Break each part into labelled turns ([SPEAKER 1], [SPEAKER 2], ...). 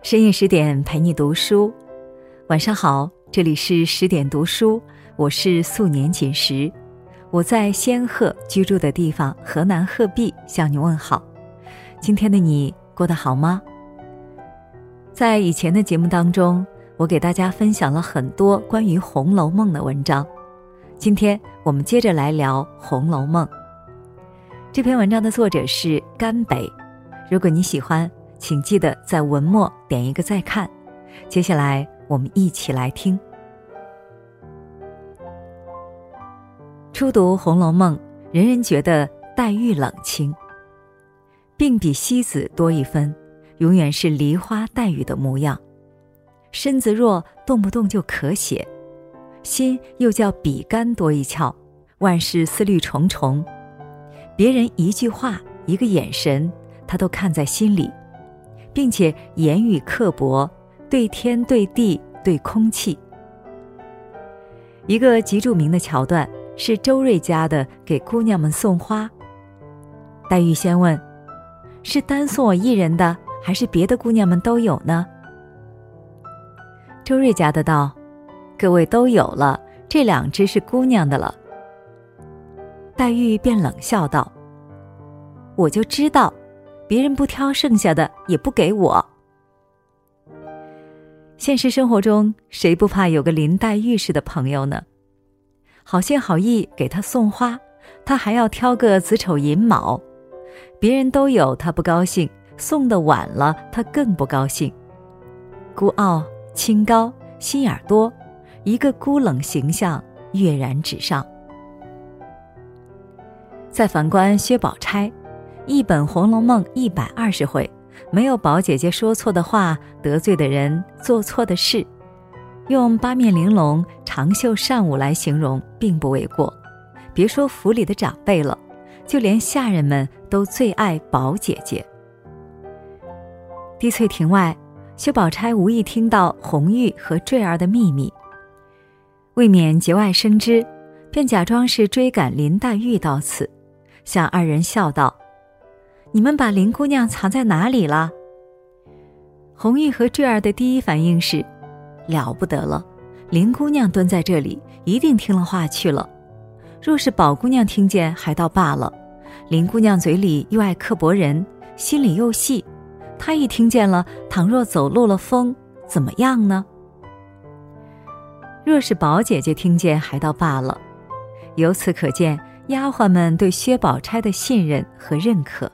[SPEAKER 1] 深夜十点陪你读书，晚上好，这里是十点读书，我是素年锦时，我在仙鹤居住的地方河南鹤壁向你问好。今天的你过得好吗？在以前的节目当中，我给大家分享了很多关于《红楼梦》的文章，今天我们接着来聊《红楼梦》。这篇文章的作者是甘北，如果你喜欢。请记得在文末点一个再看。接下来，我们一起来听。初读《红楼梦》，人人觉得黛玉冷清，并比西子多一分，永远是梨花带雨的模样。身子弱，动不动就咳血；心又叫比干多一窍，万事思虑重重。别人一句话、一个眼神，他都看在心里。并且言语刻薄，对天对地对空气。一个极著名的桥段是周瑞家的给姑娘们送花。黛玉先问：“是单送我一人的，还是别的姑娘们都有呢？”周瑞家的道：“各位都有了，这两只是姑娘的了。”黛玉便冷笑道：“我就知道。”别人不挑剩下的，也不给我。现实生活中，谁不怕有个林黛玉似的朋友呢？好心好意给他送花，他还要挑个子丑寅卯。别人都有，他不高兴；送的晚了，他更不高兴。孤傲、清高、心眼多，一个孤冷形象跃然纸上。再反观薛宝钗。一本《红楼梦》一百二十回，没有宝姐姐说错的话、得罪的人、做错的事，用八面玲珑、长袖善舞来形容，并不为过。别说府里的长辈了，就连下人们都最爱宝姐姐。滴翠亭外，薛宝钗无意听到红玉和坠儿的秘密，未免节外生枝，便假装是追赶林黛玉到此，向二人笑道。你们把林姑娘藏在哪里了？红玉和坠儿的第一反应是：了不得了，林姑娘蹲在这里，一定听了话去了。若是宝姑娘听见，还倒罢了；林姑娘嘴里又爱刻薄人，心里又细，她一听见了，倘若走漏了风，怎么样呢？若是宝姐姐听见，还倒罢了。由此可见，丫鬟们对薛宝钗的信任和认可。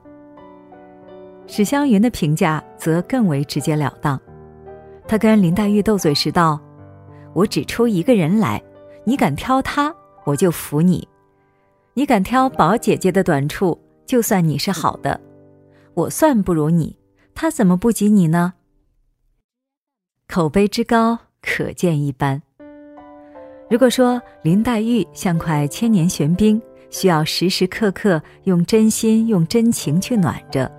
[SPEAKER 1] 史湘云的评价则更为直截了当，他跟林黛玉斗嘴时道：“我只出一个人来，你敢挑他，我就服你；你敢挑宝姐姐的短处，就算你是好的。我算不如你，他怎么不及你呢？”口碑之高，可见一斑。如果说林黛玉像块千年玄冰，需要时时刻刻用真心、用真情去暖着。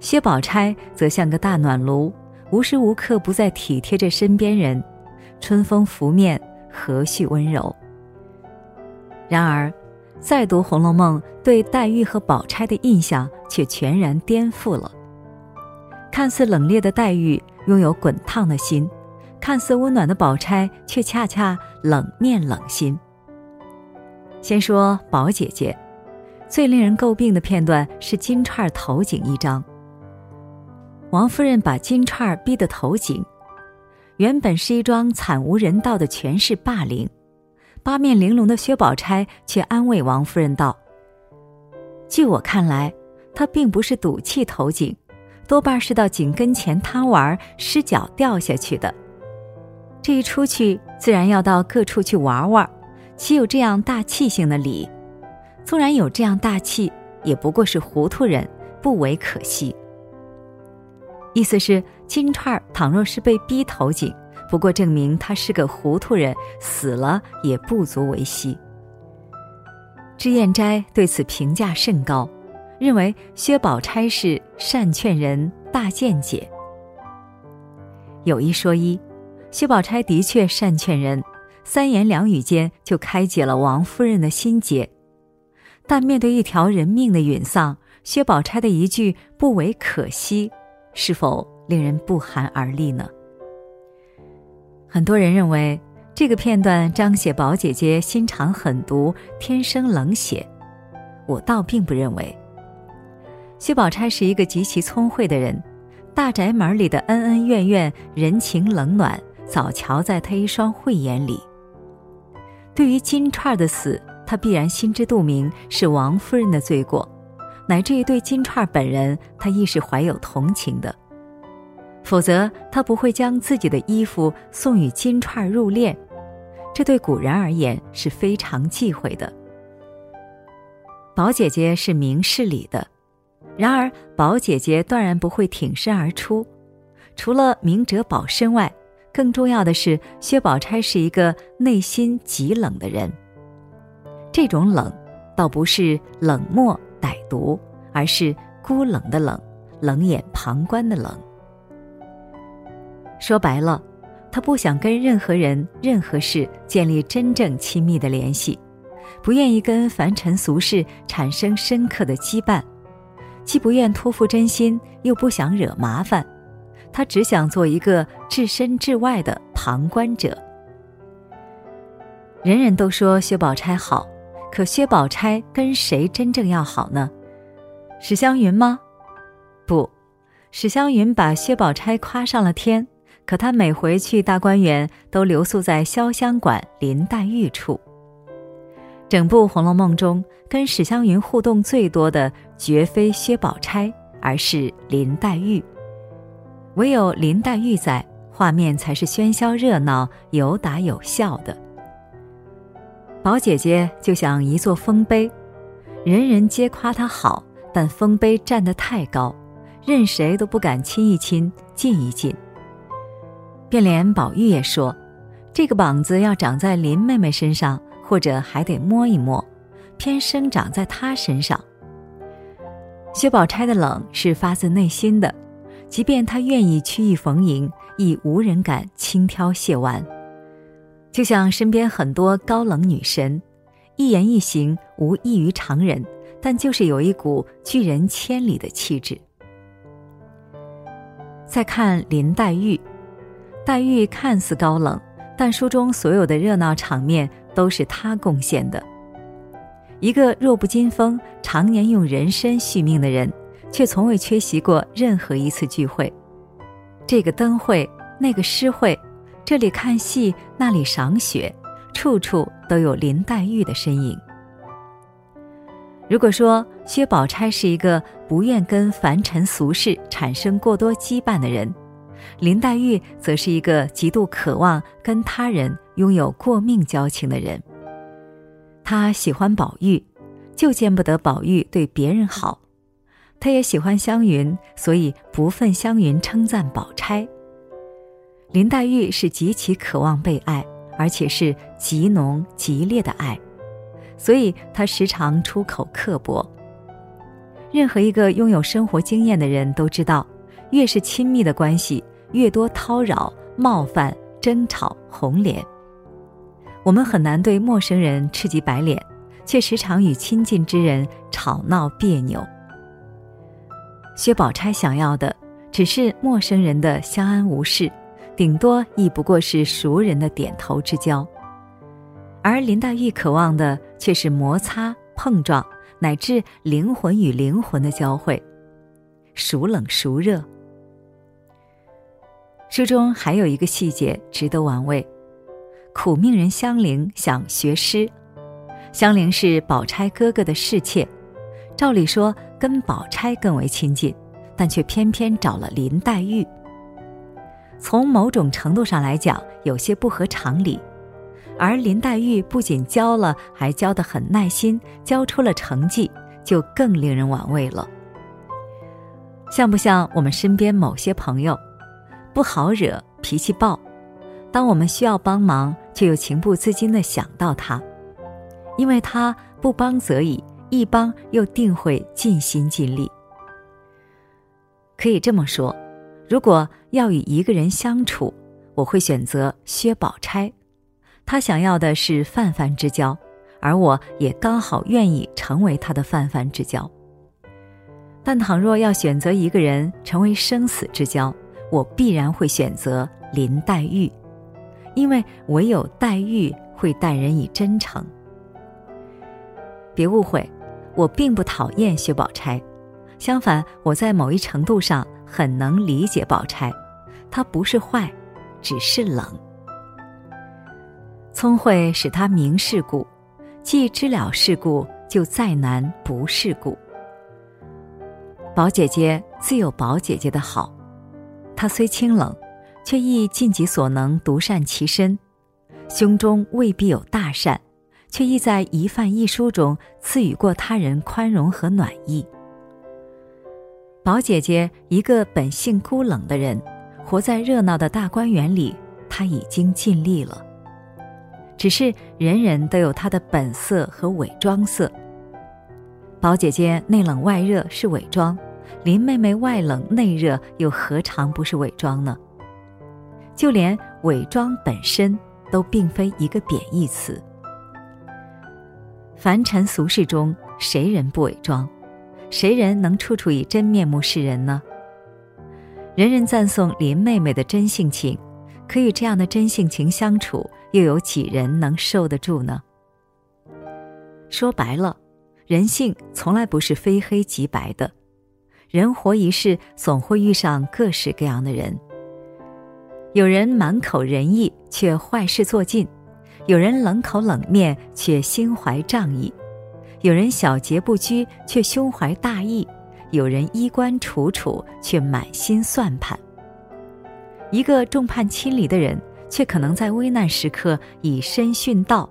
[SPEAKER 1] 薛宝钗则像个大暖炉，无时无刻不在体贴着身边人，春风拂面，和煦温柔。然而，再读《红楼梦》，对黛玉和宝钗的印象却全然颠覆了。看似冷冽的黛玉拥有滚烫的心，看似温暖的宝钗却恰恰冷面冷心。先说宝姐姐，最令人诟病的片段是金钏投井一章。王夫人把金钏儿逼得投井，原本是一桩惨无人道的权势霸凌。八面玲珑的薛宝钗却安慰王夫人道：“据我看来，她并不是赌气投井，多半是到井跟前贪玩，失脚掉下去的。这一出去，自然要到各处去玩玩，岂有这样大气性的理？纵然有这样大气，也不过是糊涂人，不为可惜。”意思是，金钏倘若是被逼投井，不过证明他是个糊涂人，死了也不足为惜。脂砚斋对此评价甚高，认为薛宝钗是善劝人、大见解。有一说一，薛宝钗的确善劝人，三言两语间就开解了王夫人的心结。但面对一条人命的陨丧，薛宝钗的一句“不为可惜”。是否令人不寒而栗呢？很多人认为这个片段彰显宝姐姐心肠狠毒、天生冷血，我倒并不认为。薛宝钗是一个极其聪慧的人，大宅门里的恩恩怨怨、人情冷暖，早瞧在她一双慧眼里。对于金钏的死，她必然心知肚明是王夫人的罪过，乃至于对金钏本人，他亦是怀有同情的。否则，他不会将自己的衣服送与金钏入殓，这对古人而言是非常忌讳的。宝姐姐是明事理的。然而，宝姐姐断然不会挺身而出。除了明哲保身外，更重要的是，薛宝钗是一个内心极冷的人。这种冷，倒不是冷漠歹毒，而是孤冷的冷，冷眼旁观的冷。说白了，他不想跟任何人、任何事建立真正亲密的联系，不愿意跟凡尘俗事产生深刻的羁绊。既不愿托付真心，又不想惹麻烦，他只想做一个置身事外的旁观者。人人都说薛宝钗好，可薛宝钗跟谁真正要好呢？史湘云吗？不，史湘云把薛宝钗夸上了天，可她每回去大观园，都留宿在潇湘馆林黛玉处。整部《红楼梦》中，跟史湘云互动最多的绝非薛宝钗，而是林黛玉。唯有林黛玉在，画面才是喧嚣热闹、有打有笑的。宝姐姐就像一座丰碑，人人皆夸她好，但丰碑站得太高，任谁都不敢亲一亲、近一近。便连宝玉也说：“这个膀子要长在林妹妹身上。”或者还得摸一摸，偏生长在他身上。薛宝钗的冷是发自内心的，即便她愿意曲意逢迎，亦无人敢轻挑亵玩。就像身边很多高冷女神，一言一行无异于常人，但就是有一股拒人千里的气质。再看林黛玉，黛玉看似高冷，但书中所有的热闹场面。都是她贡献的。一个弱不禁风、常年用人参续命的人，却从未缺席过任何一次聚会。这个灯会，那个诗会，这里看戏，那里赏雪，处处都有林黛玉的身影。如果说薛宝钗是一个不愿跟凡尘俗事产生过多羁绊的人，林黛玉则是一个极度渴望跟他人。拥有过命交情的人，她喜欢宝玉，就见不得宝玉对别人好；她也喜欢湘云，所以不忿湘云称赞宝钗。林黛玉是极其渴望被爱，而且是极浓极烈的爱，所以她时常出口刻薄。任何一个拥有生活经验的人都知道，越是亲密的关系，越多叨扰、冒犯、争吵、红脸。我们很难对陌生人赤及白脸，却时常与亲近之人吵闹别扭。薛宝钗想要的只是陌生人的相安无事，顶多亦不过是熟人的点头之交，而林黛玉渴望的却是摩擦、碰撞，乃至灵魂与灵魂的交汇，孰冷孰热？书中还有一个细节值得玩味。苦命人香菱想学诗，香菱是宝钗哥哥的侍妾，照理说跟宝钗更为亲近，但却偏偏找了林黛玉。从某种程度上来讲，有些不合常理。而林黛玉不仅教了，还教得很耐心，教出了成绩，就更令人玩味了。像不像我们身边某些朋友，不好惹，脾气暴？当我们需要帮忙，却又情不自禁地想到他，因为他不帮则已，一帮又定会尽心尽力。可以这么说，如果要与一个人相处，我会选择薛宝钗。他想要的是泛泛之交，而我也刚好愿意成为他的泛泛之交。但倘若要选择一个人成为生死之交，我必然会选择林黛玉，因为唯有黛玉会待人以真诚。别误会，我并不讨厌薛宝钗，相反，我在某一程度上很能理解宝钗，她不是坏，只是冷。聪慧使她明世故，既知了世故，就再难不世故。宝姐姐自有宝姐姐的好，她虽清冷，却亦尽己所能独善其身，胸中未必有大善。却亦在一饭一书中赐予过他人宽容和暖意。宝姐姐一个本性孤冷的人，活在热闹的大观园里，她已经尽力了。只是人人都有她的本色和伪装色。宝姐姐内冷外热是伪装，林妹妹外冷内热又何尝不是伪装呢？就连伪装本身都并非一个贬义词。凡尘俗世中，谁人不伪装？谁人能处处以真面目示人呢？人人赞颂林妹妹的真性情，可与这样的真性情相处，又有几人能受得住呢？说白了，人性从来不是非黑即白的，人活一世，总会遇上各式各样的人。有人满口仁义，却坏事做尽。有人冷口冷面却心怀仗义，有人小节不拘却胸怀大义，有人衣冠楚楚却满心算盘。一个众叛亲离的人，却可能在危难时刻以身殉道；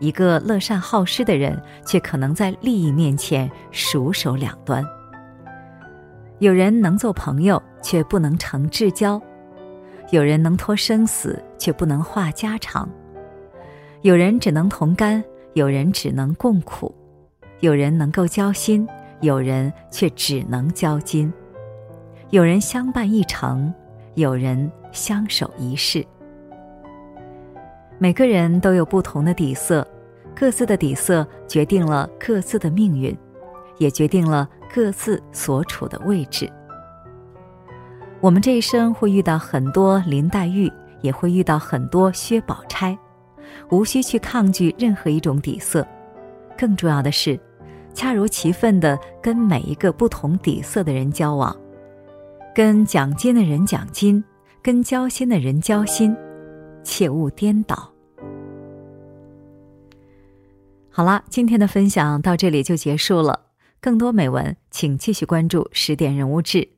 [SPEAKER 1] 一个乐善好施的人，却可能在利益面前熟手两端。有人能做朋友，却不能成至交；有人能托生死，却不能话家常。有人只能同甘，有人只能共苦，有人能够交心，有人却只能交金；有人相伴一程，有人相守一世。每个人都有不同的底色，各自的底色决定了各自的命运，也决定了各自所处的位置。我们这一生会遇到很多林黛玉，也会遇到很多薛宝钗。无需去抗拒任何一种底色，更重要的是，恰如其分的跟每一个不同底色的人交往，跟讲金的人讲金，跟交心的人交心，切勿颠倒。好啦，今天的分享到这里就结束了。更多美文，请继续关注十点人物志，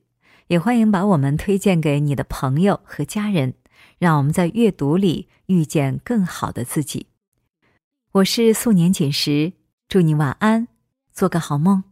[SPEAKER 1] 也欢迎把我们推荐给你的朋友和家人。让我们在阅读里遇见更好的自己。我是素年锦时，祝你晚安，做个好梦。